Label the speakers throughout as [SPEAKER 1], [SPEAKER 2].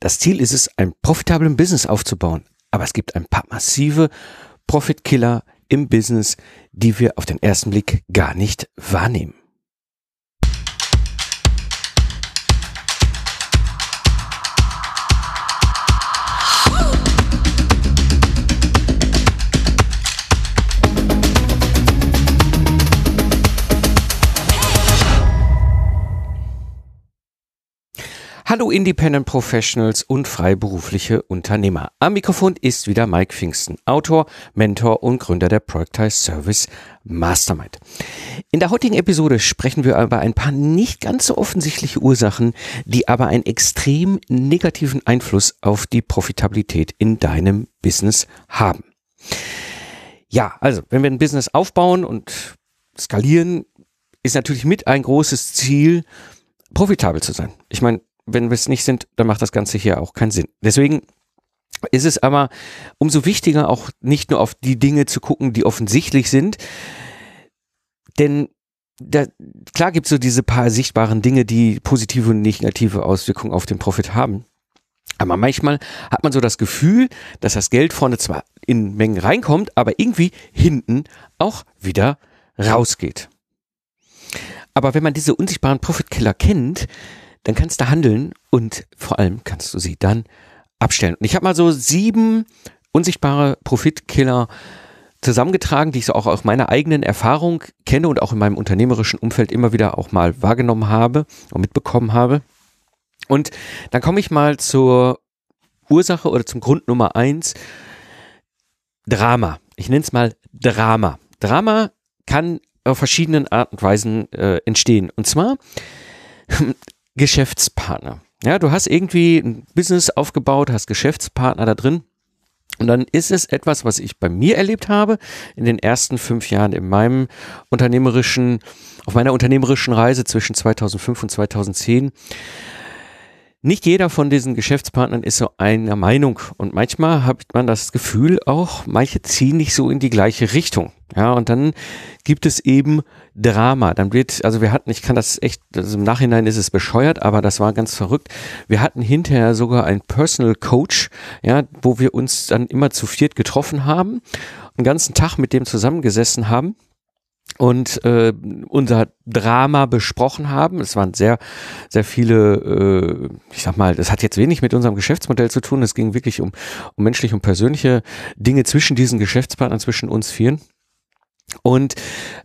[SPEAKER 1] Das Ziel ist es, ein profitablen Business aufzubauen. Aber es gibt ein paar massive Profitkiller im Business, die wir auf den ersten Blick gar nicht wahrnehmen. Hallo Independent Professionals und freiberufliche Unternehmer. Am Mikrofon ist wieder Mike Pfingsten, Autor, Mentor und Gründer der Productize Service Mastermind. In der heutigen Episode sprechen wir über ein paar nicht ganz so offensichtliche Ursachen, die aber einen extrem negativen Einfluss auf die Profitabilität in deinem Business haben. Ja, also, wenn wir ein Business aufbauen und skalieren, ist natürlich mit ein großes Ziel, profitabel zu sein. Ich meine, wenn wir es nicht sind, dann macht das Ganze hier auch keinen Sinn. Deswegen ist es aber umso wichtiger, auch nicht nur auf die Dinge zu gucken, die offensichtlich sind, denn da, klar gibt es so diese paar sichtbaren Dinge, die positive und negative Auswirkungen auf den Profit haben. Aber manchmal hat man so das Gefühl, dass das Geld vorne zwar in Mengen reinkommt, aber irgendwie hinten auch wieder rausgeht. Aber wenn man diese unsichtbaren Profitkiller kennt, dann kannst du handeln und vor allem kannst du sie dann abstellen. Und ich habe mal so sieben unsichtbare Profitkiller zusammengetragen, die ich so auch aus meiner eigenen Erfahrung kenne und auch in meinem unternehmerischen Umfeld immer wieder auch mal wahrgenommen habe und mitbekommen habe. Und dann komme ich mal zur Ursache oder zum Grund Nummer eins. Drama. Ich nenne es mal Drama. Drama kann auf verschiedenen Arten und Weisen äh, entstehen. Und zwar Geschäftspartner. Ja, du hast irgendwie ein Business aufgebaut, hast Geschäftspartner da drin. Und dann ist es etwas, was ich bei mir erlebt habe in den ersten fünf Jahren in meinem unternehmerischen, auf meiner unternehmerischen Reise zwischen 2005 und 2010 nicht jeder von diesen Geschäftspartnern ist so einer Meinung und manchmal hat man das Gefühl auch, manche ziehen nicht so in die gleiche Richtung. Ja, und dann gibt es eben Drama. Dann wird, also wir hatten, ich kann das echt, also im Nachhinein ist es bescheuert, aber das war ganz verrückt. Wir hatten hinterher sogar einen Personal Coach, ja, wo wir uns dann immer zu viert getroffen haben, einen ganzen Tag mit dem zusammengesessen haben und äh, unser Drama besprochen haben. Es waren sehr, sehr viele, äh, ich sag mal, das hat jetzt wenig mit unserem Geschäftsmodell zu tun. Es ging wirklich um, um menschliche und persönliche Dinge zwischen diesen Geschäftspartnern, zwischen uns Vieren. Und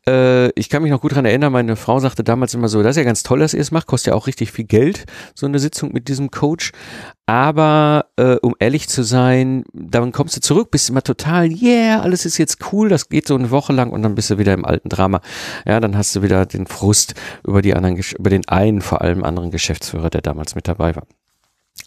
[SPEAKER 1] äh, ich kann mich noch gut daran erinnern, meine Frau sagte damals immer so, das ist ja ganz toll, dass ihr es macht, kostet ja auch richtig viel Geld, so eine Sitzung mit diesem Coach. Aber äh, um ehrlich zu sein, dann kommst du zurück, bist immer total, yeah, alles ist jetzt cool, das geht so eine Woche lang und dann bist du wieder im alten Drama. Ja, dann hast du wieder den Frust über die anderen, über den einen vor allem anderen Geschäftsführer, der damals mit dabei war.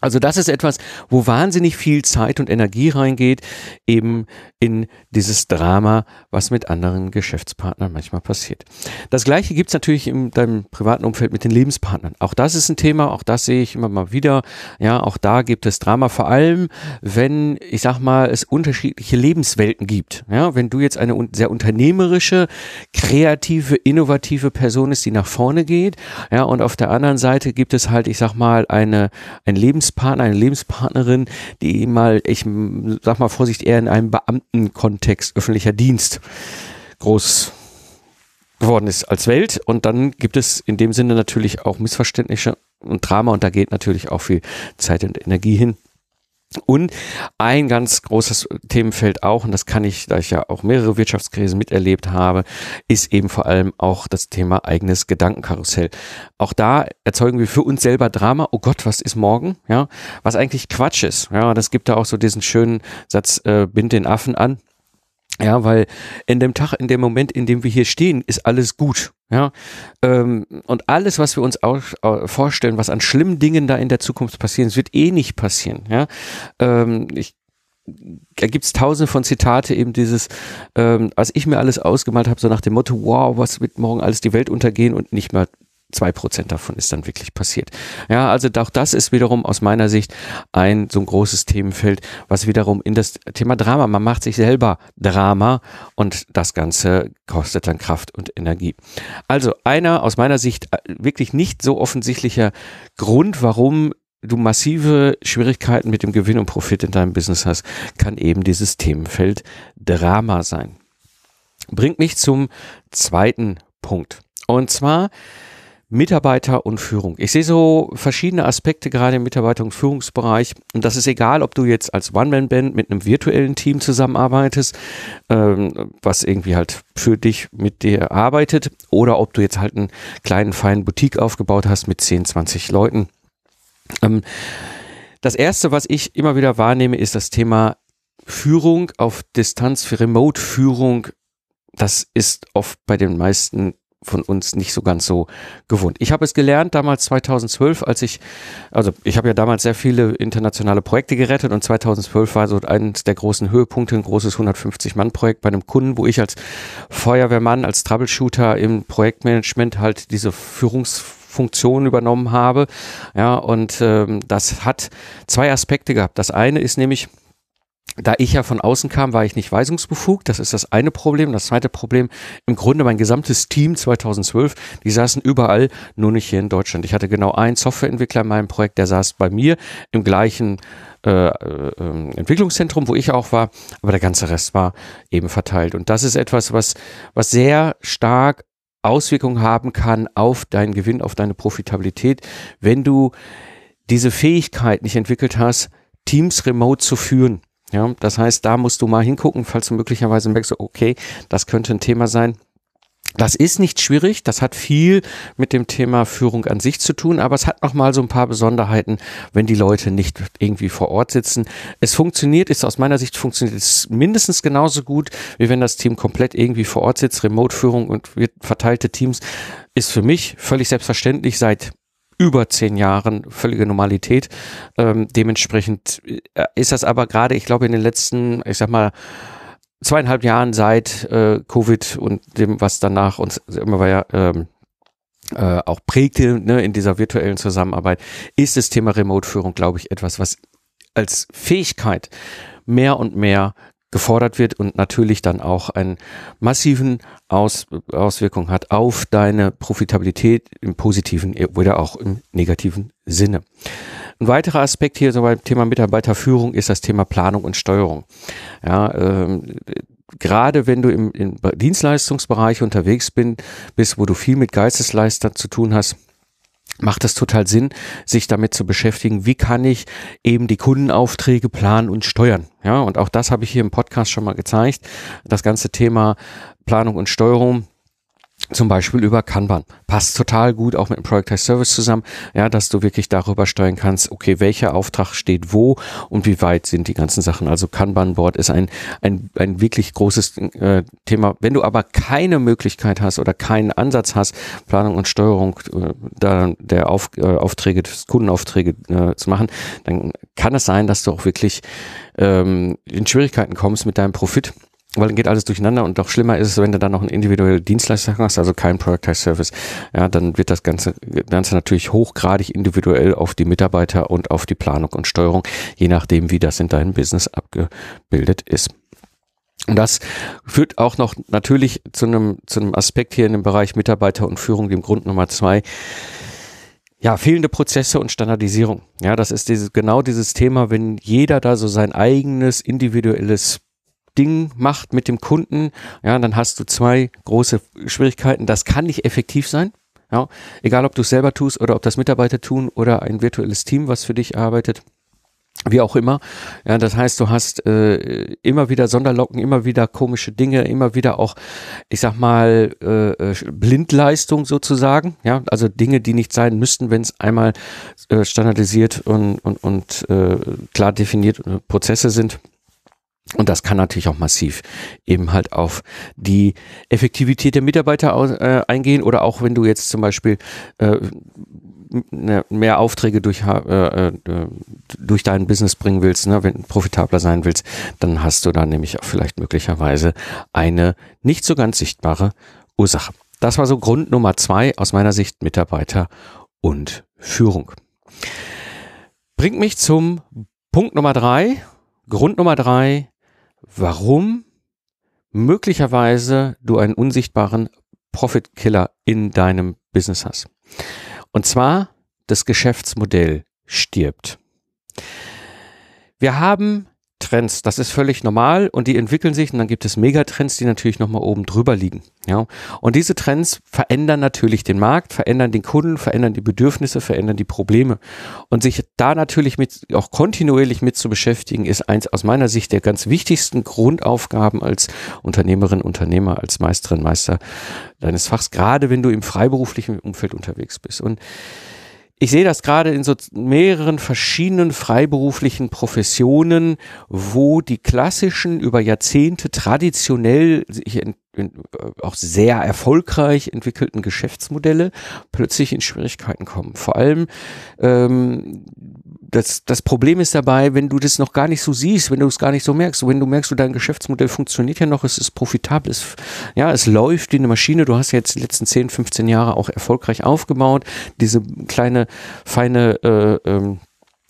[SPEAKER 1] Also das ist etwas, wo wahnsinnig viel Zeit und Energie reingeht, eben in dieses Drama, was mit anderen Geschäftspartnern manchmal passiert. Das gleiche gibt's natürlich in deinem privaten Umfeld mit den Lebenspartnern. Auch das ist ein Thema, auch das sehe ich immer mal wieder. Ja, auch da gibt es Drama, vor allem wenn, ich sag mal, es unterschiedliche Lebenswelten gibt. Ja, wenn du jetzt eine sehr unternehmerische, kreative, innovative Person ist, die nach vorne geht, ja, und auf der anderen Seite gibt es halt, ich sag mal, eine, ein Lebens Lebenspartner, eine Lebenspartnerin, die mal, ich sag mal vorsichtig, eher in einem Beamtenkontext, öffentlicher Dienst groß geworden ist als Welt. Und dann gibt es in dem Sinne natürlich auch Missverständnisse und Drama und da geht natürlich auch viel Zeit und Energie hin. Und ein ganz großes Themenfeld auch, und das kann ich, da ich ja auch mehrere Wirtschaftskrisen miterlebt habe, ist eben vor allem auch das Thema eigenes Gedankenkarussell. Auch da erzeugen wir für uns selber Drama. Oh Gott, was ist morgen? Ja, was eigentlich Quatsch ist. Ja, das gibt da auch so diesen schönen Satz, äh, bind den Affen an. Ja, weil in dem Tag, in dem Moment, in dem wir hier stehen, ist alles gut. Ja, ähm, und alles, was wir uns auch, vorstellen, was an schlimmen Dingen da in der Zukunft passieren, wird eh nicht passieren. Ja, ähm, ich da gibt's tausende von Zitate, eben dieses, ähm, als ich mir alles ausgemalt habe, so nach dem Motto, wow, was wird morgen alles die Welt untergehen und nicht mal zwei Prozent davon ist dann wirklich passiert. Ja, also auch das ist wiederum aus meiner Sicht ein so ein großes Themenfeld, was wiederum in das Thema Drama, man macht sich selber Drama und das Ganze kostet dann Kraft und Energie. Also einer aus meiner Sicht äh, wirklich nicht so offensichtlicher Grund, warum du massive Schwierigkeiten mit dem Gewinn und Profit in deinem Business hast, kann eben dieses Themenfeld Drama sein. Bringt mich zum zweiten Punkt. Und zwar Mitarbeiter und Führung. Ich sehe so verschiedene Aspekte gerade im Mitarbeiter- und Führungsbereich. Und das ist egal, ob du jetzt als One-Man-Band mit einem virtuellen Team zusammenarbeitest, ähm, was irgendwie halt für dich mit dir arbeitet, oder ob du jetzt halt einen kleinen, feinen Boutique aufgebaut hast mit 10, 20 Leuten. Ähm, das erste, was ich immer wieder wahrnehme, ist das Thema Führung auf Distanz, für Remote-Führung. Das ist oft bei den meisten von uns nicht so ganz so gewohnt. Ich habe es gelernt damals 2012, als ich, also ich habe ja damals sehr viele internationale Projekte gerettet und 2012 war so eines der großen Höhepunkte, ein großes 150-Mann-Projekt bei einem Kunden, wo ich als Feuerwehrmann, als Troubleshooter im Projektmanagement halt diese Führungsfunktion übernommen habe. Ja, und ähm, das hat zwei Aspekte gehabt. Das eine ist nämlich, da ich ja von außen kam, war ich nicht weisungsbefugt. Das ist das eine Problem. Das zweite Problem, im Grunde mein gesamtes Team 2012, die saßen überall, nur nicht hier in Deutschland. Ich hatte genau einen Softwareentwickler in meinem Projekt, der saß bei mir im gleichen äh, äh, Entwicklungszentrum, wo ich auch war, aber der ganze Rest war eben verteilt. Und das ist etwas, was, was sehr stark Auswirkungen haben kann auf deinen Gewinn, auf deine Profitabilität, wenn du diese Fähigkeit nicht entwickelt hast, Teams remote zu führen. Ja, das heißt, da musst du mal hingucken, falls du möglicherweise merkst, okay, das könnte ein Thema sein. Das ist nicht schwierig, das hat viel mit dem Thema Führung an sich zu tun, aber es hat nochmal so ein paar Besonderheiten, wenn die Leute nicht irgendwie vor Ort sitzen. Es funktioniert, ist aus meiner Sicht funktioniert es mindestens genauso gut, wie wenn das Team komplett irgendwie vor Ort sitzt. Remote-Führung und verteilte Teams ist für mich völlig selbstverständlich seit über zehn Jahren völlige Normalität. Ähm, dementsprechend äh, ist das aber gerade, ich glaube, in den letzten, ich sag mal, zweieinhalb Jahren seit äh, Covid und dem, was danach uns immer war ja ähm, äh, auch prägte ne, in dieser virtuellen Zusammenarbeit, ist das Thema Remote-Führung, glaube ich, etwas, was als Fähigkeit mehr und mehr gefordert wird und natürlich dann auch einen massiven Aus, Auswirkung hat auf deine Profitabilität im positiven oder auch im negativen Sinne. Ein weiterer Aspekt hier so beim Thema Mitarbeiterführung ist das Thema Planung und Steuerung. Ja, ähm, gerade wenn du im, im Dienstleistungsbereich unterwegs bin, bist, wo du viel mit Geistesleistern zu tun hast, macht es total Sinn, sich damit zu beschäftigen, wie kann ich eben die Kundenaufträge planen und steuern. Ja, und auch das habe ich hier im Podcast schon mal gezeigt. Das ganze Thema Planung und Steuerung zum Beispiel über Kanban. Passt total gut auch mit dem Project Test Service zusammen, ja, dass du wirklich darüber steuern kannst, okay, welcher Auftrag steht wo und wie weit sind die ganzen Sachen. Also Kanban Board ist ein, ein, ein wirklich großes äh, Thema. Wenn du aber keine Möglichkeit hast oder keinen Ansatz hast, Planung und Steuerung äh, da, der Auf, äh, Aufträge, Kundenaufträge äh, zu machen, dann kann es sein, dass du auch wirklich ähm, in Schwierigkeiten kommst mit deinem Profit weil dann geht alles durcheinander und noch schlimmer ist es, wenn du dann noch einen individuellen Dienstleister hast, also kein Productized Service, ja, dann wird das Ganze, Ganze natürlich hochgradig individuell auf die Mitarbeiter und auf die Planung und Steuerung, je nachdem, wie das in deinem Business abgebildet ist. Und das führt auch noch natürlich zu einem, zu einem Aspekt hier in dem Bereich Mitarbeiter und Führung, dem Grund Nummer zwei. Ja, fehlende Prozesse und Standardisierung. Ja, das ist dieses, genau dieses Thema, wenn jeder da so sein eigenes individuelles Ding macht mit dem Kunden, ja, dann hast du zwei große Schwierigkeiten. Das kann nicht effektiv sein. Ja, egal ob du es selber tust oder ob das Mitarbeiter tun oder ein virtuelles Team, was für dich arbeitet. Wie auch immer. Ja, das heißt, du hast äh, immer wieder Sonderlocken, immer wieder komische Dinge, immer wieder auch, ich sag mal, äh, äh Blindleistung sozusagen. Ja, also Dinge, die nicht sein müssten, wenn es einmal äh, standardisiert und, und, und äh, klar definiert äh, Prozesse sind. Und das kann natürlich auch massiv eben halt auf die Effektivität der Mitarbeiter äh, eingehen oder auch wenn du jetzt zum Beispiel äh, ne, mehr Aufträge durch, äh, äh, durch dein Business bringen willst, ne, wenn du profitabler sein willst, dann hast du da nämlich auch vielleicht möglicherweise eine nicht so ganz sichtbare Ursache. Das war so Grund Nummer zwei aus meiner Sicht Mitarbeiter und Führung. Bringt mich zum Punkt Nummer drei. Grund Nummer drei, warum möglicherweise du einen unsichtbaren Profit-Killer in deinem Business hast. Und zwar das Geschäftsmodell stirbt. Wir haben Trends, das ist völlig normal und die entwickeln sich und dann gibt es Megatrends, die natürlich nochmal oben drüber liegen. Ja, und diese Trends verändern natürlich den Markt, verändern den Kunden, verändern die Bedürfnisse, verändern die Probleme. Und sich da natürlich mit, auch kontinuierlich mit zu beschäftigen, ist eins aus meiner Sicht der ganz wichtigsten Grundaufgaben als Unternehmerin, Unternehmer, als Meisterin, Meister deines Fachs, gerade wenn du im freiberuflichen Umfeld unterwegs bist. Und ich sehe das gerade in so mehreren verschiedenen freiberuflichen Professionen, wo die klassischen über Jahrzehnte traditionell in, auch sehr erfolgreich entwickelten Geschäftsmodelle plötzlich in Schwierigkeiten kommen. Vor allem ähm, das, das Problem ist dabei, wenn du das noch gar nicht so siehst, wenn du es gar nicht so merkst, wenn du merkst, du dein Geschäftsmodell funktioniert ja noch, es ist profitabel, es, ja, es läuft wie eine Maschine, du hast jetzt die letzten 10, 15 Jahre auch erfolgreich aufgebaut, diese kleine, feine äh, ähm,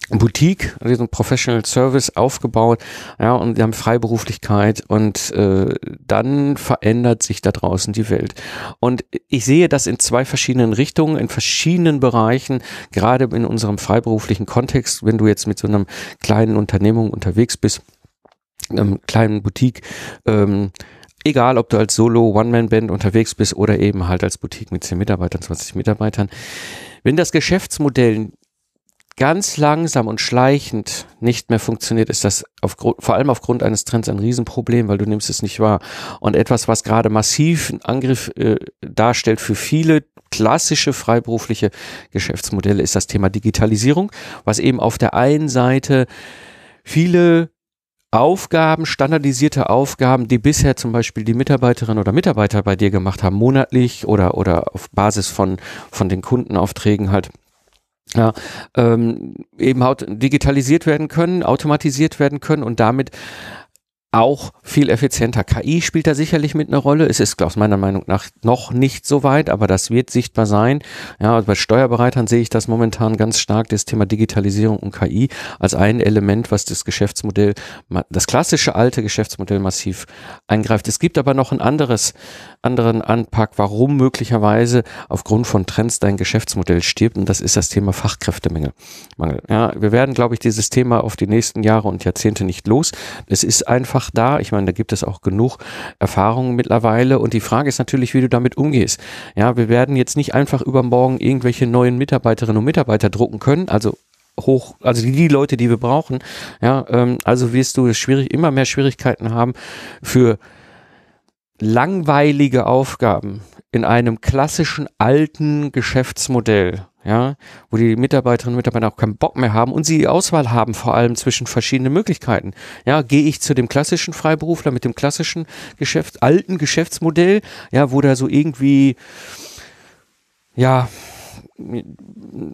[SPEAKER 1] Boutique, diesen Professional Service aufgebaut, ja, und wir haben Freiberuflichkeit und äh, dann verändert sich da draußen die Welt. Und ich sehe das in zwei verschiedenen Richtungen, in verschiedenen Bereichen, gerade in unserem freiberuflichen Kontext, wenn du jetzt mit so einem kleinen Unternehmung unterwegs bist, einem kleinen Boutique, ähm, egal ob du als Solo, One-Man-Band unterwegs bist oder eben halt als Boutique mit 10 Mitarbeitern, 20 Mitarbeitern, wenn das Geschäftsmodell ganz langsam und schleichend nicht mehr funktioniert, ist das aufgrund, vor allem aufgrund eines Trends ein Riesenproblem, weil du nimmst es nicht wahr. Und etwas, was gerade massiv einen Angriff äh, darstellt für viele klassische freiberufliche Geschäftsmodelle, ist das Thema Digitalisierung, was eben auf der einen Seite viele Aufgaben, standardisierte Aufgaben, die bisher zum Beispiel die Mitarbeiterinnen oder Mitarbeiter bei dir gemacht haben, monatlich oder, oder auf Basis von, von den Kundenaufträgen halt ja, ähm, eben digitalisiert werden können, automatisiert werden können und damit auch viel effizienter. KI spielt da sicherlich mit einer Rolle. Es ist aus meiner Meinung nach noch nicht so weit, aber das wird sichtbar sein. Ja, bei Steuerbereitern sehe ich das momentan ganz stark, das Thema Digitalisierung und KI als ein Element, was das Geschäftsmodell, das klassische alte Geschäftsmodell massiv eingreift. Es gibt aber noch ein anderes, anderen Anpack, warum möglicherweise aufgrund von Trends dein Geschäftsmodell stirbt und das ist das Thema Fachkräftemangel. Ja, wir werden, glaube ich, dieses Thema auf die nächsten Jahre und Jahrzehnte nicht los. Es ist einfach einfach da. Ich meine, da gibt es auch genug Erfahrungen mittlerweile. Und die Frage ist natürlich, wie du damit umgehst. Ja, wir werden jetzt nicht einfach übermorgen irgendwelche neuen Mitarbeiterinnen und Mitarbeiter drucken können. Also hoch, also die, Leute, die wir brauchen. Ja, ähm, also wirst du schwierig, immer mehr Schwierigkeiten haben für langweilige Aufgaben in einem klassischen alten Geschäftsmodell ja, wo die Mitarbeiterinnen und Mitarbeiter auch keinen Bock mehr haben und sie Auswahl haben, vor allem zwischen verschiedenen Möglichkeiten. Ja, gehe ich zu dem klassischen Freiberufler mit dem klassischen Geschäft, alten Geschäftsmodell, ja, wo da so irgendwie, ja,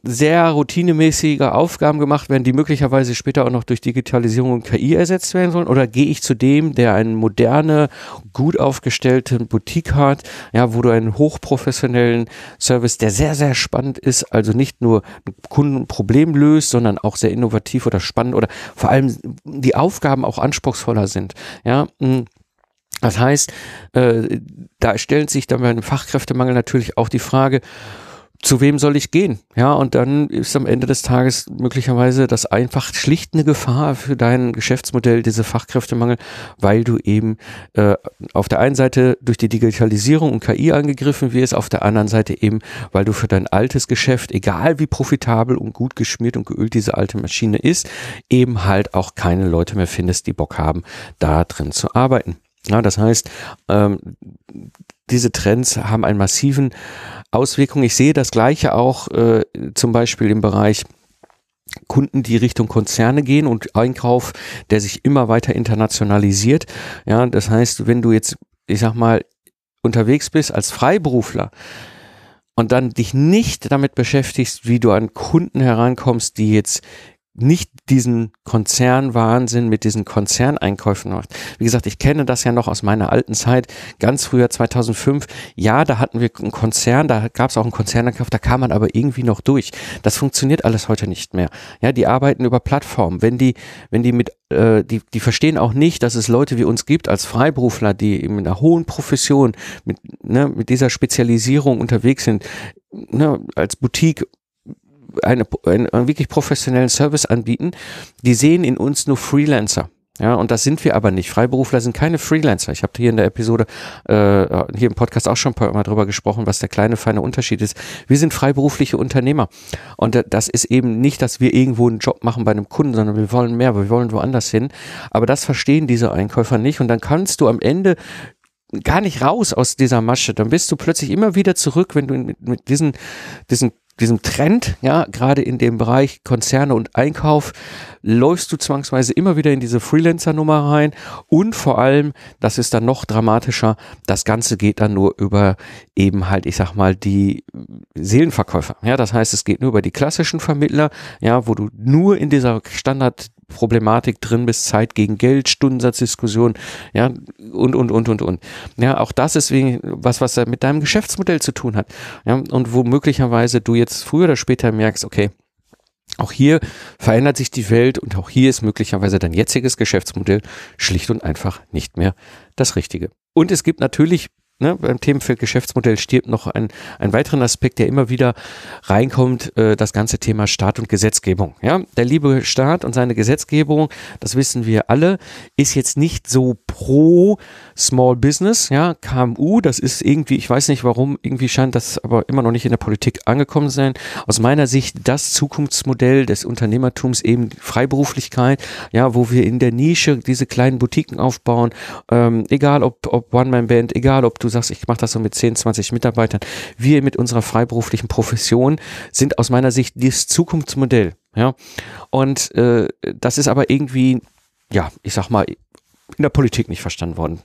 [SPEAKER 1] sehr routinemäßige Aufgaben gemacht werden, die möglicherweise später auch noch durch Digitalisierung und KI ersetzt werden sollen? Oder gehe ich zu dem, der einen moderne, gut aufgestellten Boutique hat, ja, wo du einen hochprofessionellen Service, der sehr, sehr spannend ist, also nicht nur Kundenproblem löst, sondern auch sehr innovativ oder spannend oder vor allem die Aufgaben auch anspruchsvoller sind, ja, hm. das heißt, äh, da stellt sich dann beim Fachkräftemangel natürlich auch die Frage, zu wem soll ich gehen? Ja, und dann ist am Ende des Tages möglicherweise das einfach schlicht eine Gefahr für dein Geschäftsmodell, diese Fachkräftemangel, weil du eben äh, auf der einen Seite durch die Digitalisierung und KI angegriffen wirst, auf der anderen Seite eben, weil du für dein altes Geschäft, egal wie profitabel und gut geschmiert und geölt diese alte Maschine ist, eben halt auch keine Leute mehr findest, die Bock haben, da drin zu arbeiten. Ja, das heißt, ähm, diese Trends haben einen massiven Auswirkungen. Ich sehe das Gleiche auch äh, zum Beispiel im Bereich Kunden, die Richtung Konzerne gehen und Einkauf, der sich immer weiter internationalisiert. Ja, das heißt, wenn du jetzt, ich sag mal, unterwegs bist als Freiberufler und dann dich nicht damit beschäftigst, wie du an Kunden herankommst, die jetzt nicht diesen Konzernwahnsinn mit diesen Konzerneinkäufen macht. Wie gesagt, ich kenne das ja noch aus meiner alten Zeit, ganz früher 2005. Ja, da hatten wir einen Konzern, da gab es auch einen Konzerneinkauf, da kam man aber irgendwie noch durch. Das funktioniert alles heute nicht mehr. Ja, die arbeiten über Plattformen. Wenn die, wenn die mit, äh, die, die verstehen auch nicht, dass es Leute wie uns gibt als Freiberufler, die in einer hohen Profession mit, ne, mit dieser Spezialisierung unterwegs sind, ne, als Boutique eine, einen, einen wirklich professionellen Service anbieten, die sehen in uns nur Freelancer. Ja, und das sind wir aber nicht. Freiberufler sind keine Freelancer. Ich habe hier in der Episode, äh, hier im Podcast auch schon ein paar Mal drüber gesprochen, was der kleine, feine Unterschied ist. Wir sind freiberufliche Unternehmer. Und das ist eben nicht, dass wir irgendwo einen Job machen bei einem Kunden, sondern wir wollen mehr, wir wollen woanders hin. Aber das verstehen diese Einkäufer nicht. Und dann kannst du am Ende gar nicht raus aus dieser Masche. Dann bist du plötzlich immer wieder zurück, wenn du mit, mit diesen, diesen diesem Trend, ja, gerade in dem Bereich Konzerne und Einkauf, läufst du zwangsweise immer wieder in diese Freelancer-Nummer rein und vor allem, das ist dann noch dramatischer, das Ganze geht dann nur über eben halt, ich sag mal, die Seelenverkäufer. Ja, das heißt, es geht nur über die klassischen Vermittler, ja, wo du nur in dieser Standard Problematik drin bist, Zeit gegen Geld, Stundensatzdiskussion, ja, und, und, und, und, und. Ja, auch das ist wegen was, was mit deinem Geschäftsmodell zu tun hat. Ja, und wo möglicherweise du jetzt früher oder später merkst, okay, auch hier verändert sich die Welt und auch hier ist möglicherweise dein jetziges Geschäftsmodell schlicht und einfach nicht mehr das Richtige. Und es gibt natürlich ne, beim Themenfeld Geschäftsmodell stirbt noch ein, ein weiteren Aspekt, der immer wieder reinkommt, äh, das ganze Thema Staat und Gesetzgebung. Ja, der liebe Staat und seine Gesetzgebung, das wissen wir alle, ist jetzt nicht so pro Small Business, ja, KMU, das ist irgendwie, ich weiß nicht warum, irgendwie scheint das aber immer noch nicht in der Politik angekommen sein. Aus meiner Sicht das Zukunftsmodell des Unternehmertums eben Freiberuflichkeit, ja, wo wir in der Nische diese kleinen Boutiquen aufbauen, ähm, egal ob, ob One-Man-Band, egal ob du sagst, ich mache das so mit 10, 20 Mitarbeitern. Wir mit unserer freiberuflichen Profession sind aus meiner Sicht das Zukunftsmodell. Ja, und äh, das ist aber irgendwie, ja, ich sag mal, in der Politik nicht verstanden worden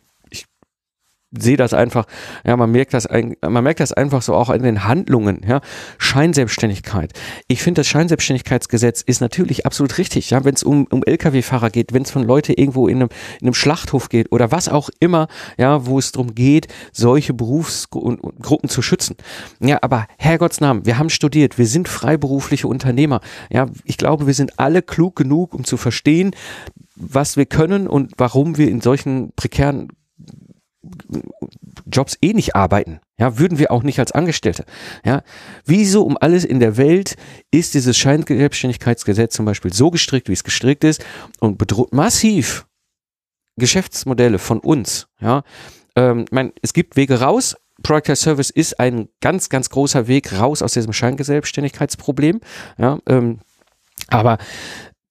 [SPEAKER 1] sehe das einfach, ja, man merkt das, man merkt das einfach so auch in den Handlungen, ja, Scheinselbstständigkeit. Ich finde, das Scheinselbstständigkeitsgesetz ist natürlich absolut richtig, ja, wenn es um, um Lkw-Fahrer geht, wenn es von Leute irgendwo in einem, in einem Schlachthof geht oder was auch immer, ja, wo es darum geht, solche Berufsgruppen zu schützen. Ja, aber Herrgottsnamen, wir haben studiert, wir sind freiberufliche Unternehmer, ja, ich glaube, wir sind alle klug genug, um zu verstehen, was wir können und warum wir in solchen prekären Jobs eh nicht arbeiten. Ja, würden wir auch nicht als Angestellte. Ja, wieso um alles in der Welt ist dieses Scheinselbstständigkeitsgesetz zum Beispiel so gestrickt, wie es gestrickt ist und bedroht massiv Geschäftsmodelle von uns. Ja, ähm, mein, es gibt Wege raus. Product as Service ist ein ganz, ganz großer Weg raus aus diesem Scheinselbstständigkeitsproblem. Ja, ähm, aber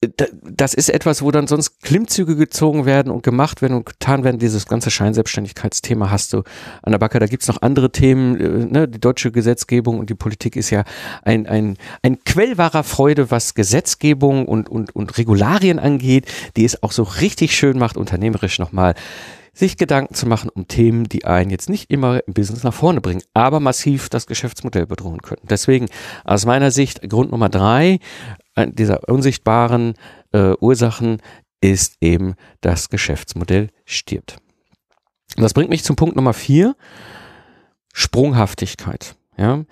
[SPEAKER 1] das ist etwas, wo dann sonst Klimmzüge gezogen werden und gemacht werden und getan werden. Dieses ganze Scheinselbstständigkeitsthema hast du an der Backe. Da gibt's noch andere Themen. Äh, ne? Die deutsche Gesetzgebung und die Politik ist ja ein, ein, ein Quell wahrer Freude, was Gesetzgebung und, und, und Regularien angeht, die es auch so richtig schön macht, unternehmerisch nochmal sich Gedanken zu machen um Themen, die einen jetzt nicht immer im Business nach vorne bringen, aber massiv das Geschäftsmodell bedrohen können. Deswegen aus meiner Sicht Grund Nummer drei, dieser unsichtbaren äh, Ursachen ist eben das Geschäftsmodell stirbt. Und das bringt mich zum Punkt Nummer vier, Sprunghaftigkeit. Ja,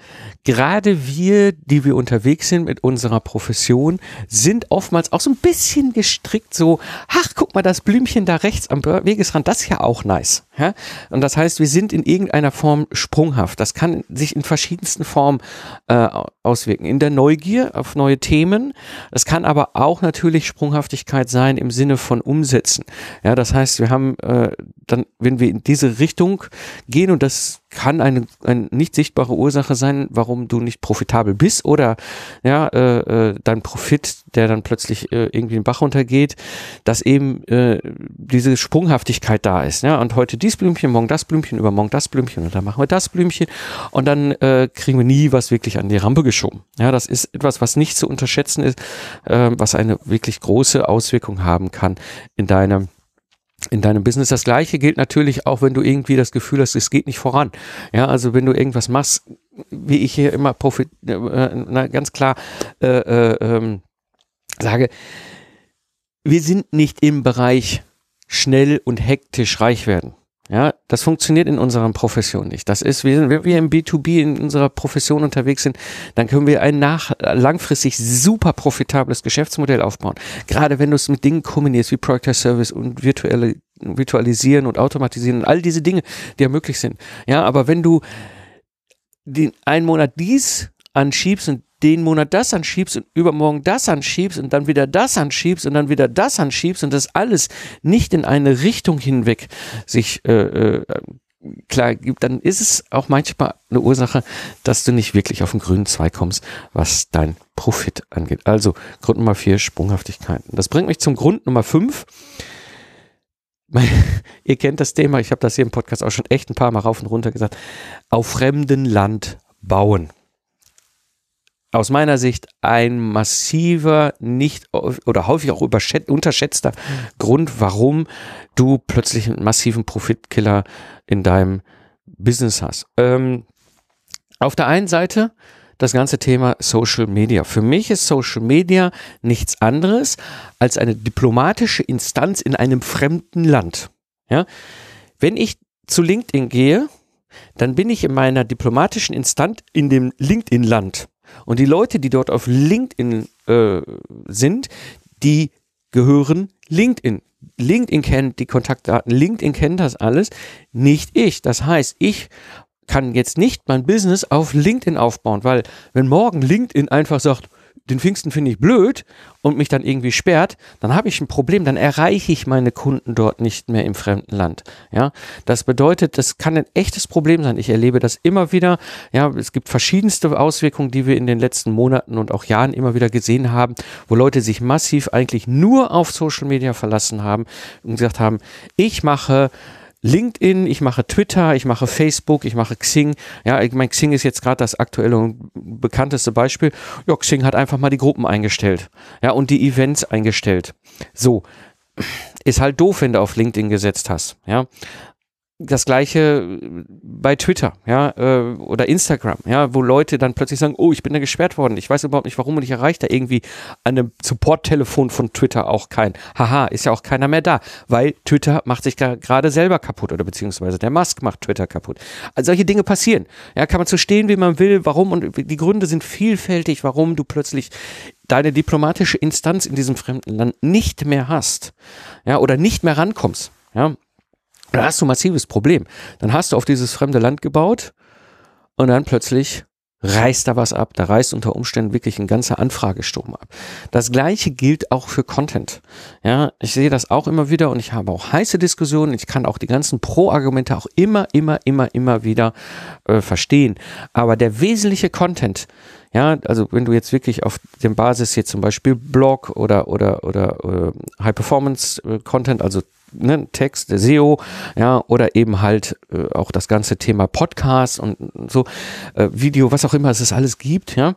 [SPEAKER 1] gerade wir, die wir unterwegs sind mit unserer Profession, sind oftmals auch so ein bisschen gestrickt so, ach, guck mal, das Blümchen da rechts am Wegesrand, das ist ja auch nice. Ja? Und das heißt, wir sind in irgendeiner Form sprunghaft. Das kann sich in verschiedensten Formen äh, auswirken. In der Neugier auf neue Themen. Das kann aber auch natürlich Sprunghaftigkeit sein im Sinne von Umsetzen. Ja, das heißt, wir haben äh, dann, wenn wir in diese Richtung gehen und das kann eine, eine nicht sichtbare Ursache sein, warum du nicht profitabel bist oder ja, äh, äh, dein Profit, der dann plötzlich äh, irgendwie den Bach runtergeht, dass eben äh, diese Sprunghaftigkeit da ist. Ja? Und heute dies Blümchen, morgen das Blümchen, übermorgen das Blümchen und dann machen wir das Blümchen und dann äh, kriegen wir nie was wirklich an die Rampe geschoben. Ja, das ist etwas, was nicht zu unterschätzen ist, äh, was eine wirklich große Auswirkung haben kann in deinem in deinem Business. Das gleiche gilt natürlich auch, wenn du irgendwie das Gefühl hast, es geht nicht voran. Ja, also wenn du irgendwas machst, wie ich hier immer profit, äh, na, ganz klar äh, äh, ähm, sage, wir sind nicht im Bereich schnell und hektisch reich werden. Ja, das funktioniert in unserer Profession nicht. Das ist, wenn wir im B2B in unserer Profession unterwegs sind, dann können wir ein nach, langfristig super profitables Geschäftsmodell aufbauen. Gerade wenn du es mit Dingen kombinierst wie Product as Service und virtuelle, virtualisieren und automatisieren und all diese Dinge, die ja möglich sind. Ja, aber wenn du den einen Monat dies anschiebst und den Monat das anschiebst und übermorgen das anschiebst und dann wieder das anschiebst und dann wieder das anschiebst und das alles nicht in eine Richtung hinweg sich äh, äh, klar gibt, dann ist es auch manchmal eine Ursache, dass du nicht wirklich auf den grünen Zweig kommst, was dein Profit angeht. Also Grund Nummer vier, Sprunghaftigkeiten. Das bringt mich zum Grund Nummer fünf. Ihr kennt das Thema, ich habe das hier im Podcast auch schon echt ein paar Mal rauf und runter gesagt. Auf fremdem Land bauen aus meiner Sicht ein massiver, nicht oder häufig auch unterschätzter Grund, warum du plötzlich einen massiven Profitkiller in deinem Business hast. Ähm, auf der einen Seite das ganze Thema Social Media. Für mich ist Social Media nichts anderes als eine diplomatische Instanz in einem fremden Land. Ja? Wenn ich zu LinkedIn gehe, dann bin ich in meiner diplomatischen Instanz in dem LinkedIn-Land. Und die Leute, die dort auf LinkedIn äh, sind, die gehören LinkedIn. LinkedIn kennt die Kontaktdaten, LinkedIn kennt das alles, nicht ich. Das heißt, ich kann jetzt nicht mein Business auf LinkedIn aufbauen, weil wenn morgen LinkedIn einfach sagt, den Pfingsten finde ich blöd und mich dann irgendwie sperrt, dann habe ich ein Problem, dann erreiche ich meine Kunden dort nicht mehr im fremden Land. Ja, das bedeutet, das kann ein echtes Problem sein. Ich erlebe das immer wieder. Ja, es gibt verschiedenste Auswirkungen, die wir in den letzten Monaten und auch Jahren immer wieder gesehen haben, wo Leute sich massiv eigentlich nur auf Social Media verlassen haben und gesagt haben, ich mache LinkedIn, ich mache Twitter, ich mache Facebook, ich mache Xing. Ja, ich mein Xing ist jetzt gerade das aktuelle und bekannteste Beispiel. Ja, Xing hat einfach mal die Gruppen eingestellt. Ja, und die Events eingestellt. So. Ist halt doof, wenn du auf LinkedIn gesetzt hast. Ja das gleiche bei Twitter, ja, äh, oder Instagram, ja, wo Leute dann plötzlich sagen, oh, ich bin da gesperrt worden, ich weiß überhaupt nicht warum und ich erreiche da irgendwie an einem Support-Telefon von Twitter auch kein. Haha, ist ja auch keiner mehr da, weil Twitter macht sich gerade selber kaputt oder beziehungsweise der Musk macht Twitter kaputt. Also solche Dinge passieren. Ja, kann man so stehen, wie man will, warum und die Gründe sind vielfältig, warum du plötzlich deine diplomatische Instanz in diesem fremden Land nicht mehr hast, ja, oder nicht mehr rankommst, ja, da hast du ein massives Problem. Dann hast du auf dieses fremde Land gebaut und dann plötzlich reißt da was ab. Da reißt unter Umständen wirklich ein ganzer Anfragesturm ab. Das gleiche gilt auch für Content. Ja, ich sehe das auch immer wieder und ich habe auch heiße Diskussionen. Ich kann auch die ganzen Pro-Argumente auch immer, immer, immer, immer wieder äh, verstehen. Aber der wesentliche Content, ja, also wenn du jetzt wirklich auf dem Basis jetzt zum Beispiel Blog oder oder oder äh, High Performance äh, Content, also ne, Text, SEO, ja, oder eben halt äh, auch das ganze Thema Podcast und so, äh, Video, was auch immer es alles gibt, ja.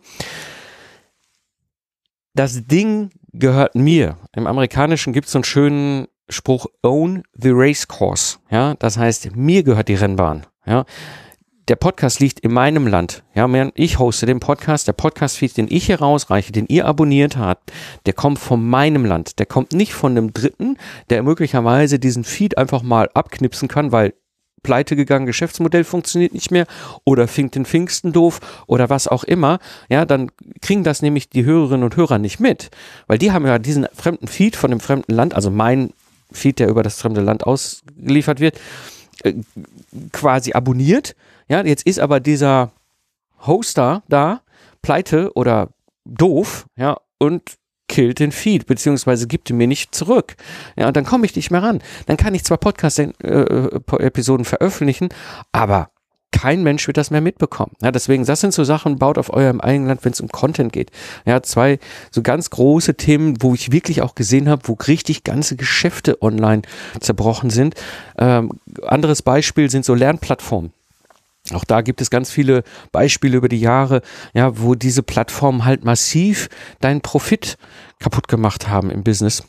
[SPEAKER 1] Das Ding gehört mir. Im Amerikanischen gibt es so einen schönen Spruch, own the race course, ja. Das heißt, mir gehört die Rennbahn, ja der Podcast liegt in meinem Land. Ja, ich hoste den Podcast. Der Podcast-Feed, den ich hier rausreiche, den ihr abonniert habt, der kommt von meinem Land. Der kommt nicht von einem Dritten, der möglicherweise diesen Feed einfach mal abknipsen kann, weil pleite gegangen, Geschäftsmodell funktioniert nicht mehr oder finkt den Pfingsten doof oder was auch immer, ja, dann kriegen das nämlich die Hörerinnen und Hörer nicht mit, weil die haben ja diesen fremden Feed von dem fremden Land, also mein Feed, der über das fremde Land ausgeliefert wird, äh, quasi abonniert ja, jetzt ist aber dieser Hoster da, pleite oder doof, ja, und killt den Feed, beziehungsweise gibt ihn mir nicht zurück. Ja, und dann komme ich nicht mehr ran. Dann kann ich zwar Podcast-Episoden äh, veröffentlichen, aber kein Mensch wird das mehr mitbekommen. Ja, deswegen, das sind so Sachen, baut auf eurem eigenen Land, wenn es um Content geht. Ja, zwei so ganz große Themen, wo ich wirklich auch gesehen habe, wo richtig ganze Geschäfte online zerbrochen sind. Ähm, anderes Beispiel sind so Lernplattformen. Auch da gibt es ganz viele Beispiele über die Jahre, ja, wo diese Plattformen halt massiv deinen Profit kaputt gemacht haben im Business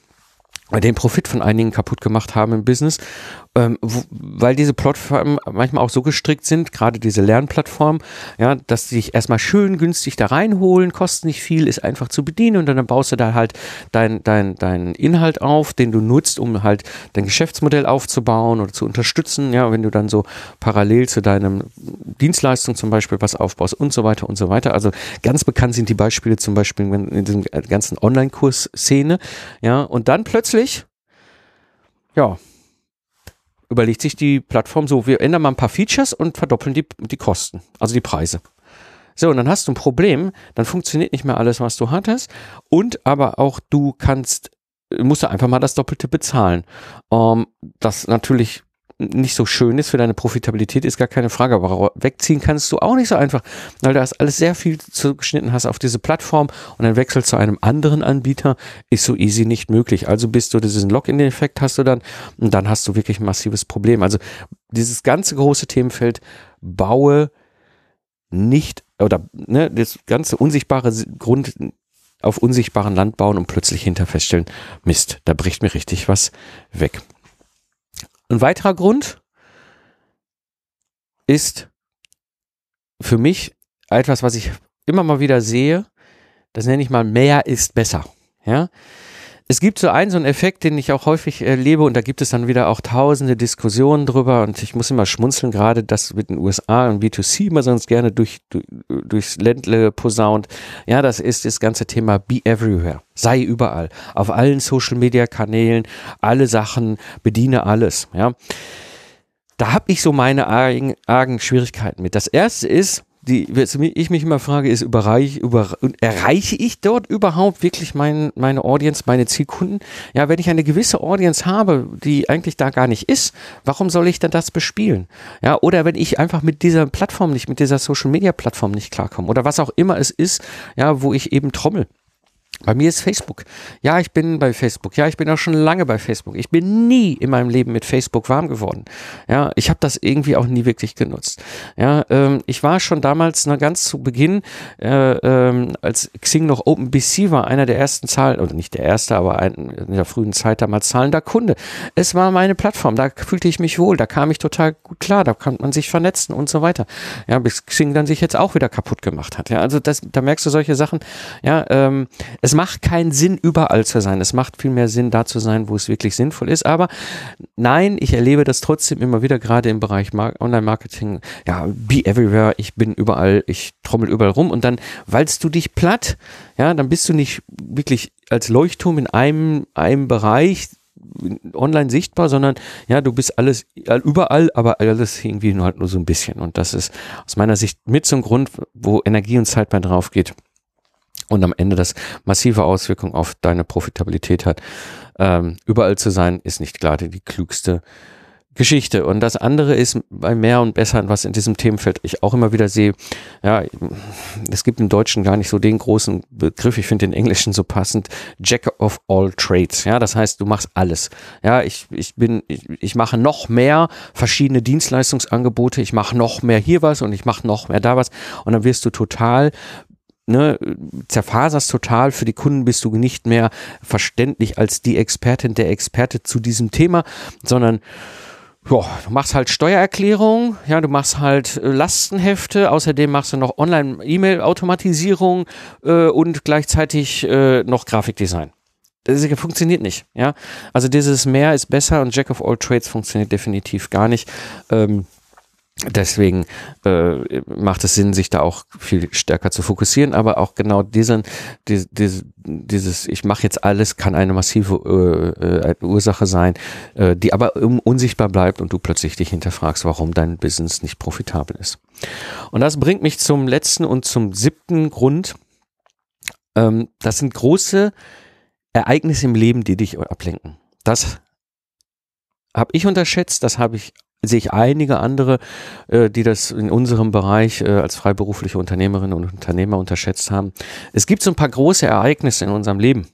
[SPEAKER 1] den Profit von einigen kaputt gemacht haben im Business, ähm, wo, weil diese Plattformen manchmal auch so gestrickt sind, gerade diese Lernplattformen, ja, dass sie dich erstmal schön günstig da reinholen, kostet nicht viel, ist einfach zu bedienen und dann baust du da halt dein, dein, dein Inhalt auf, den du nutzt, um halt dein Geschäftsmodell aufzubauen oder zu unterstützen, ja, wenn du dann so parallel zu deinem Dienstleistung zum Beispiel was aufbaust und so weiter und so weiter. Also ganz bekannt sind die Beispiele zum Beispiel in diesem ganzen Online-Kurs-Szene, ja, und dann plötzlich, ja, überlegt sich die Plattform so, wir ändern mal ein paar Features und verdoppeln die, die Kosten, also die Preise. So, und dann hast du ein Problem, dann funktioniert nicht mehr alles, was du hattest. Und aber auch du kannst, musst du einfach mal das Doppelte bezahlen. Ähm, das natürlich nicht so schön ist für deine Profitabilität, ist gar keine Frage. Aber wegziehen kannst du auch nicht so einfach, weil du das alles sehr viel zugeschnitten hast auf diese Plattform und dann Wechsel zu einem anderen Anbieter ist so easy nicht möglich. Also bist du diesen Login-Effekt hast du dann und dann hast du wirklich ein massives Problem. Also dieses ganze große Themenfeld baue nicht oder ne, das ganze unsichtbare Grund auf unsichtbaren Land bauen und plötzlich hinter feststellen, Mist, da bricht mir richtig was weg. Ein weiterer Grund ist für mich etwas, was ich immer mal wieder sehe, das nenne ich mal mehr ist besser. Ja, es gibt so einen, so einen Effekt, den ich auch häufig erlebe und da gibt es dann wieder auch tausende Diskussionen drüber und ich muss immer schmunzeln, gerade das mit den USA und B2C immer sonst gerne durch, durch, durchs Ländle posaunt. Ja, das ist das ganze Thema Be Everywhere. Sei überall. Auf allen Social Media Kanälen, alle Sachen, bediene alles. Ja. Da habe ich so meine argen, argen Schwierigkeiten mit. Das erste ist, die ich mich immer frage, ist, überreich, über, erreiche ich dort überhaupt wirklich mein, meine Audience, meine Zielkunden? Ja, wenn ich eine gewisse Audience habe, die eigentlich da gar nicht ist, warum soll ich dann das bespielen? Ja, oder wenn ich einfach mit dieser Plattform nicht, mit dieser Social Media Plattform nicht klarkomme oder was auch immer es ist, ja, wo ich eben trommel. Bei mir ist Facebook. Ja, ich bin bei Facebook. Ja, ich bin auch schon lange bei Facebook. Ich bin nie in meinem Leben mit Facebook warm geworden. Ja, ich habe das irgendwie auch nie wirklich genutzt. Ja, ähm, ich war schon damals, na, ganz zu Beginn, äh, ähm, als Xing noch OpenBC war, einer der ersten Zahlen, oder nicht der erste, aber ein, in der frühen Zeit damals zahlender Kunde. Es war meine Plattform. Da fühlte ich mich wohl. Da kam ich total gut klar. Da kann man sich vernetzen und so weiter. Ja, bis Xing dann sich jetzt auch wieder kaputt gemacht hat. Ja, also das, da merkst du solche Sachen. Ja, ähm, es es macht keinen Sinn, überall zu sein. Es macht viel mehr Sinn, da zu sein, wo es wirklich sinnvoll ist. Aber nein, ich erlebe das trotzdem immer wieder, gerade im Bereich Online-Marketing. Ja, be everywhere. Ich bin überall. Ich trommel überall rum. Und dann walzt du dich platt. Ja, dann bist du nicht wirklich als Leuchtturm in einem, einem Bereich online sichtbar, sondern ja, du bist alles überall, aber alles irgendwie nur halt nur so ein bisschen. Und das ist aus meiner Sicht mit so einem Grund, wo Energie und Zeit bei drauf geht und am Ende das massive Auswirkungen auf deine Profitabilität hat. Ähm, überall zu sein, ist nicht gerade die klügste Geschichte. Und das andere ist bei mehr und besser, was in diesem Themenfeld ich auch immer wieder sehe. Ja, es gibt im Deutschen gar nicht so den großen Begriff. Ich finde den Englischen so passend. Jack of all trades. Ja, das heißt, du machst alles. Ja, ich, ich bin, ich, ich mache noch mehr verschiedene Dienstleistungsangebote. Ich mache noch mehr hier was und ich mache noch mehr da was. Und dann wirst du total ne, zerfaserst total. Für die Kunden bist du nicht mehr verständlich als die Expertin, der Experte zu diesem Thema, sondern ja, du machst halt Steuererklärung, ja, du machst halt äh, Lastenhefte, außerdem machst du noch Online-E-Mail-Automatisierung äh, und gleichzeitig äh, noch Grafikdesign. Das funktioniert nicht, ja. Also dieses mehr ist besser und Jack of all Trades funktioniert definitiv gar nicht. Ähm, Deswegen äh, macht es Sinn, sich da auch viel stärker zu fokussieren, aber auch genau diesen, die, die, dieses, ich mache jetzt alles, kann eine massive äh, äh, Ursache sein, äh, die aber unsichtbar bleibt und du plötzlich dich hinterfragst, warum dein Business nicht profitabel ist. Und das bringt mich zum letzten und zum siebten Grund. Ähm, das sind große Ereignisse im Leben, die dich ablenken. Das habe ich unterschätzt, das habe ich sehe ich einige andere, äh, die das in unserem Bereich äh, als freiberufliche Unternehmerinnen und Unternehmer unterschätzt haben. Es gibt so ein paar große Ereignisse in unserem Leben.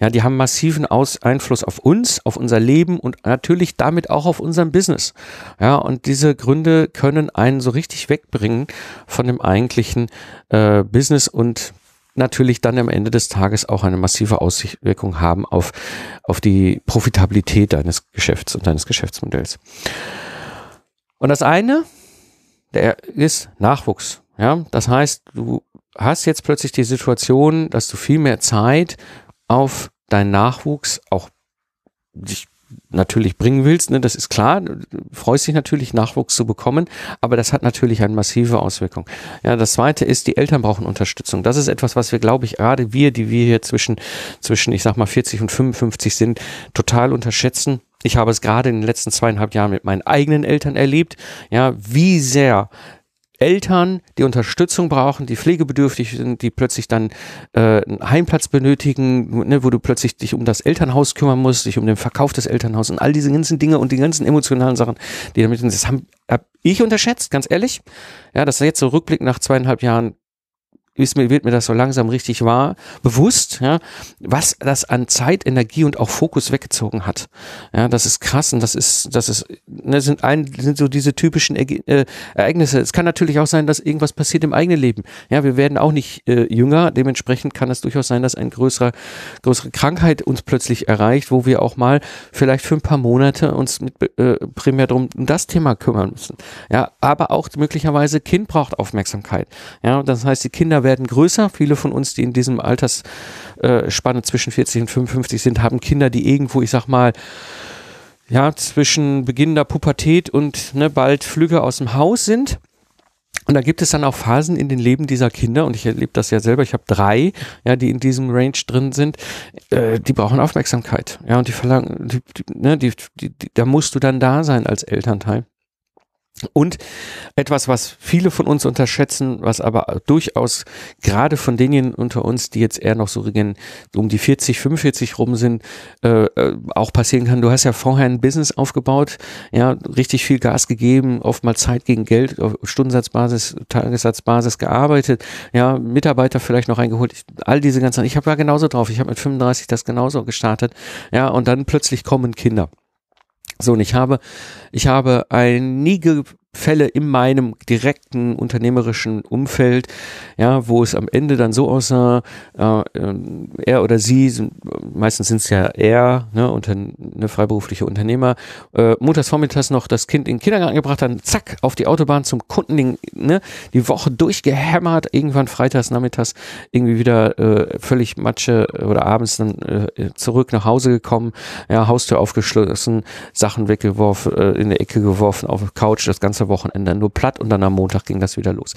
[SPEAKER 1] Ja, die haben massiven Aus Einfluss auf uns, auf unser Leben und natürlich damit auch auf unserem Business. Ja, und diese Gründe können einen so richtig wegbringen von dem eigentlichen äh, Business und natürlich dann am Ende des Tages auch eine massive Auswirkung haben auf, auf die Profitabilität deines Geschäfts und deines Geschäftsmodells. Und das eine, der ist Nachwuchs. Ja, das heißt, du hast jetzt plötzlich die Situation, dass du viel mehr Zeit auf deinen Nachwuchs auch dich natürlich bringen willst, ne, das ist klar, du freust dich natürlich, Nachwuchs zu bekommen, aber das hat natürlich eine massive Auswirkung. Ja, das zweite ist, die Eltern brauchen Unterstützung. Das ist etwas, was wir, glaube ich, gerade wir, die wir hier zwischen, zwischen, ich sag mal, 40 und 55 sind, total unterschätzen. Ich habe es gerade in den letzten zweieinhalb Jahren mit meinen eigenen Eltern erlebt, ja, wie sehr Eltern, die Unterstützung brauchen, die pflegebedürftig sind, die plötzlich dann äh, einen Heimplatz benötigen, ne, wo du plötzlich dich um das Elternhaus kümmern musst, dich um den Verkauf des Elternhauses und all diese ganzen Dinge und die ganzen emotionalen Sachen, die damit sind. Das habe hab ich unterschätzt, ganz ehrlich. Ja, das ist jetzt so Rückblick nach zweieinhalb Jahren ist mir, wird mir das so langsam richtig wahr, bewusst, ja, was das an Zeit, Energie und auch Fokus weggezogen hat. Ja, das ist krass und das ist, das ist, ne, sind ein, sind so diese typischen äh, Ereignisse. Es kann natürlich auch sein, dass irgendwas passiert im eigenen Leben. Ja, wir werden auch nicht äh, jünger. Dementsprechend kann es durchaus sein, dass eine größere, größere Krankheit uns plötzlich erreicht, wo wir auch mal vielleicht für ein paar Monate uns mit, äh, primär drum um das Thema kümmern müssen. Ja, aber auch möglicherweise Kind braucht Aufmerksamkeit. Ja, das heißt, die Kinder werden größer. Viele von uns, die in diesem Altersspanne zwischen 40 und 55 sind, haben Kinder, die irgendwo, ich sag mal, ja, zwischen Beginn der Pubertät und ne, bald Flüge aus dem Haus sind. Und da gibt es dann auch Phasen in den Leben dieser Kinder, und ich erlebe das ja selber, ich habe drei, ja, die in diesem Range drin sind, äh, die brauchen Aufmerksamkeit. Ja, und die verlangen, die, die, ne, die, da musst du dann da sein als Elternteil. Und etwas, was viele von uns unterschätzen, was aber durchaus gerade von denen unter uns, die jetzt eher noch so um die 40, 45 rum sind, äh, äh, auch passieren kann. Du hast ja vorher ein Business aufgebaut, ja, richtig viel Gas gegeben, oftmals Zeit gegen Geld, auf Stundensatzbasis, Tagessatzbasis gearbeitet, ja, Mitarbeiter vielleicht noch eingeholt, all diese ganzen, ich habe ja genauso drauf, ich habe mit 35 das genauso gestartet, ja, und dann plötzlich kommen Kinder. So, und ich habe, ich habe einige Fälle in meinem direkten unternehmerischen Umfeld, ja, wo es am Ende dann so aussah, äh, er oder sie, meistens sind es ja er, ne, unter, eine freiberufliche Unternehmer, äh, montags vormittags noch das Kind in den Kindergarten gebracht, dann zack, auf die Autobahn zum Kunden, ne, die Woche durchgehämmert, irgendwann freitags, nachmittags irgendwie wieder äh, völlig Matsche oder abends dann äh, zurück nach Hause gekommen, ja, Haustür aufgeschlossen, Sachen weggeworfen, äh, in der Ecke geworfen, auf der Couch, das ganze ganze Wochenende nur platt und dann am Montag ging das wieder los.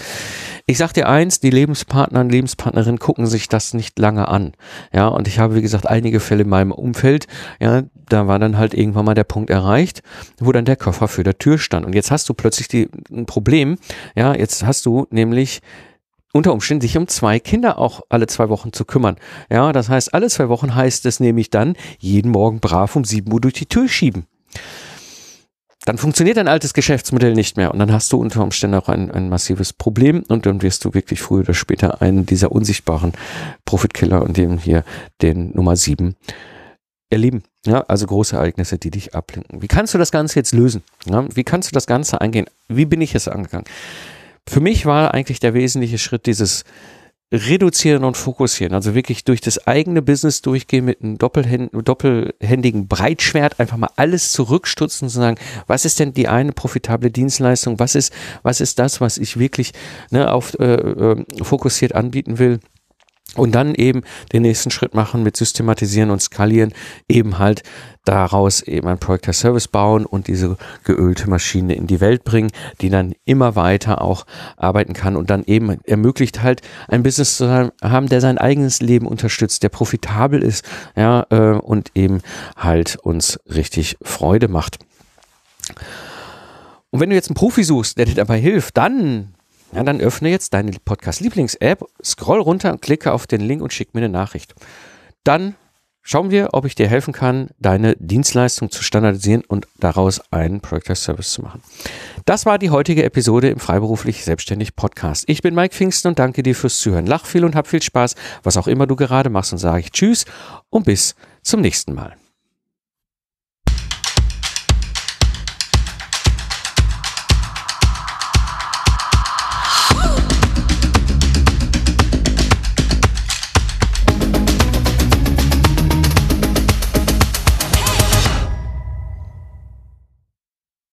[SPEAKER 1] Ich sag dir eins, die Lebenspartner und Lebenspartnerinnen gucken sich das nicht lange an. Ja, und ich habe, wie gesagt, einige Fälle in meinem Umfeld, ja, da war dann halt irgendwann mal der Punkt erreicht, wo dann der Koffer für der Tür stand. Und jetzt hast du plötzlich die, ein Problem, ja, jetzt hast du nämlich unter Umständen sich um zwei Kinder auch alle zwei Wochen zu kümmern. Ja, das heißt, alle zwei Wochen heißt es nämlich dann, jeden Morgen brav um sieben Uhr durch die Tür schieben dann funktioniert dein altes Geschäftsmodell nicht mehr und dann hast du unter Umständen auch ein, ein massives Problem und dann wirst du wirklich früher oder später einen dieser unsichtbaren Profitkiller und dem hier den Nummer sieben erleben. Ja, also große Ereignisse, die dich ablenken. Wie kannst du das Ganze jetzt lösen? Ja, wie kannst du das Ganze angehen? Wie bin ich es angegangen? Für mich war eigentlich der wesentliche Schritt dieses reduzieren und fokussieren. Also wirklich durch das eigene Business durchgehen mit einem doppelhändigen Breitschwert, einfach mal alles zurückstutzen und sagen, was ist denn die eine profitable Dienstleistung? Was ist, was ist das, was ich wirklich ne, auf, äh, äh, fokussiert anbieten will? Und dann eben den nächsten Schritt machen mit Systematisieren und Skalieren, eben halt daraus eben ein Projekt as Service bauen und diese geölte Maschine in die Welt bringen, die dann immer weiter auch arbeiten kann und dann eben ermöglicht halt ein Business zu haben, der sein eigenes Leben unterstützt, der profitabel ist, ja, äh, und eben halt uns richtig Freude macht. Und wenn du jetzt einen Profi suchst, der dir dabei hilft, dann ja, dann öffne jetzt deine Podcast-Lieblings-App, scroll runter und klicke auf den Link und schick mir eine Nachricht. Dann schauen wir, ob ich dir helfen kann, deine Dienstleistung zu standardisieren und daraus einen Project Service zu machen. Das war die heutige Episode im Freiberuflich Selbstständig Podcast. Ich bin Mike Pfingsten und danke dir fürs Zuhören. Lach viel und hab viel Spaß, was auch immer du gerade machst und sage ich Tschüss und bis zum nächsten Mal.